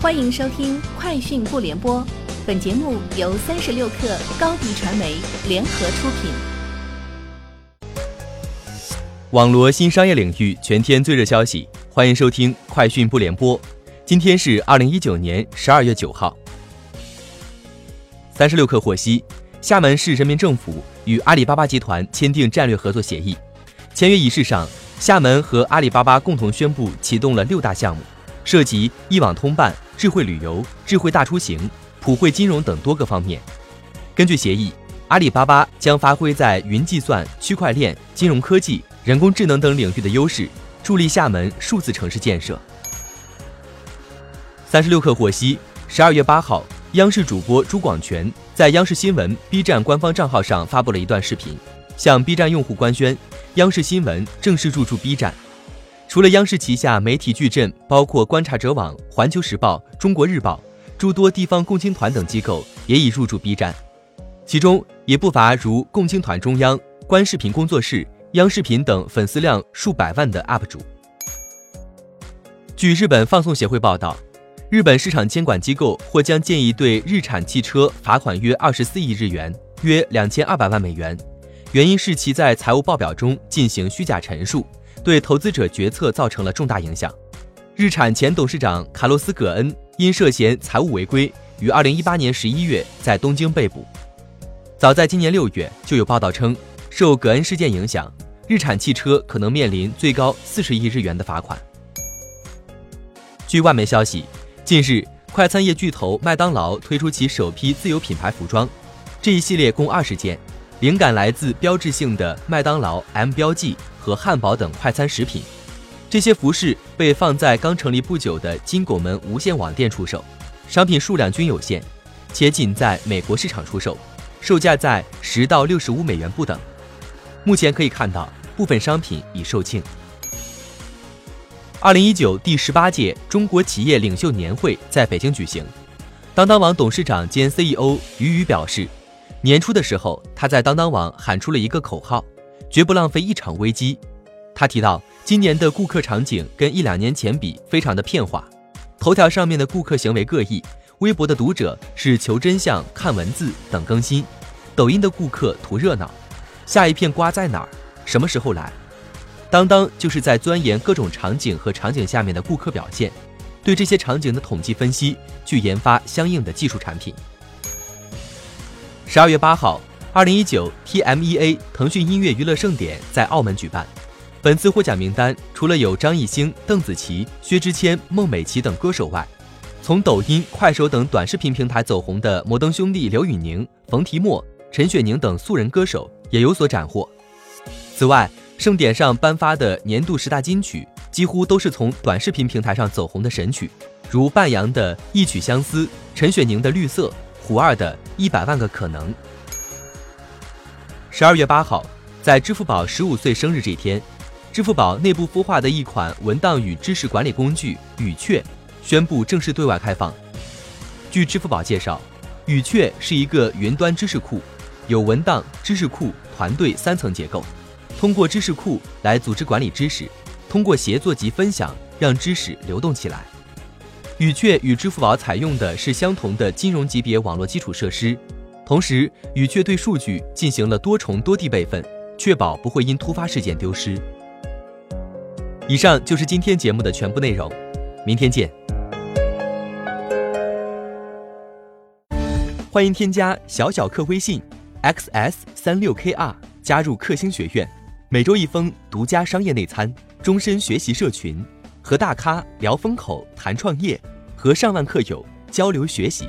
欢迎收听《快讯不联播》，本节目由三十六克高低传媒联合出品。网罗新商业领域全天最热消息，欢迎收听《快讯不联播》。今天是二零一九年十二月九号。三十六氪获悉，厦门市人民政府与阿里巴巴集团签订战略合作协议。签约仪式上，厦门和阿里巴巴共同宣布启动了六大项目，涉及一网通办。智慧旅游、智慧大出行、普惠金融等多个方面。根据协议，阿里巴巴将发挥在云计算、区块链、金融科技、人工智能等领域的优势，助力厦门数字城市建设。三十六氪获悉，十二月八号，央视主播朱广权在央视新闻 B 站官方账号上发布了一段视频，向 B 站用户官宣，央视新闻正式入驻 B 站。除了央视旗下媒体矩阵，包括观察者网、环球时报、中国日报，诸多地方共青团等机构也已入驻 B 站，其中也不乏如共青团中央、观视频工作室、央视频等粉丝量数百万的 UP 主。据日本放送协会报道，日本市场监管机构或将建议对日产汽车罚款约二十四亿日元，约两千二百万美元，原因是其在财务报表中进行虚假陈述。对投资者决策造成了重大影响。日产前董事长卡洛斯·葛恩因涉嫌财务违规，于二零一八年十一月在东京被捕。早在今年六月，就有报道称，受葛恩事件影响，日产汽车可能面临最高四十亿日元的罚款。据外媒消息，近日，快餐业巨头麦当劳推出其首批自有品牌服装，这一系列共二十件，灵感来自标志性的麦当劳 M 标记。和汉堡等快餐食品，这些服饰被放在刚成立不久的金拱门无线网店出售，商品数量均有限，且仅在美国市场出售，售价在十到六十五美元不等。目前可以看到，部分商品已售罄。二零一九第十八届中国企业领袖年会在北京举行，当当网董事长兼 CEO 俞渝表示，年初的时候他在当当网喊出了一个口号。绝不浪费一场危机。他提到，今年的顾客场景跟一两年前比非常的变化。头条上面的顾客行为各异，微博的读者是求真相、看文字等更新，抖音的顾客图热闹。下一片瓜在哪儿？什么时候来？当当就是在钻研各种场景和场景下面的顾客表现，对这些场景的统计分析，去研发相应的技术产品。十二月八号。二零一九 TMEA 腾讯音乐娱乐盛典在澳门举办，本次获奖名单除了有张艺兴、邓紫棋、薛之谦、孟美岐等歌手外，从抖音、快手等短视频平台走红的摩登兄弟刘宇宁、冯提莫、陈雪凝等素人歌手也有所斩获。此外，盛典上颁发的年度十大金曲几乎都是从短视频平台上走红的神曲，如半阳的《一曲相思》，陈雪凝的《绿色》，胡二的《一百万个可能》。十二月八号，在支付宝十五岁生日这天，支付宝内部孵化的一款文档与知识管理工具语雀宣布正式对外开放。据支付宝介绍，语雀是一个云端知识库，有文档、知识库、团队三层结构，通过知识库来组织管理知识，通过协作及分享让知识流动起来。语雀与支付宝采用的是相同的金融级别网络基础设施。同时，语雀对数据进行了多重多地备份，确保不会因突发事件丢失。以上就是今天节目的全部内容，明天见。欢迎添加小小客微信，xs 三六 kr，加入克星学院，每周一封独家商业内参，终身学习社群，和大咖聊风口、谈创业，和上万客友交流学习。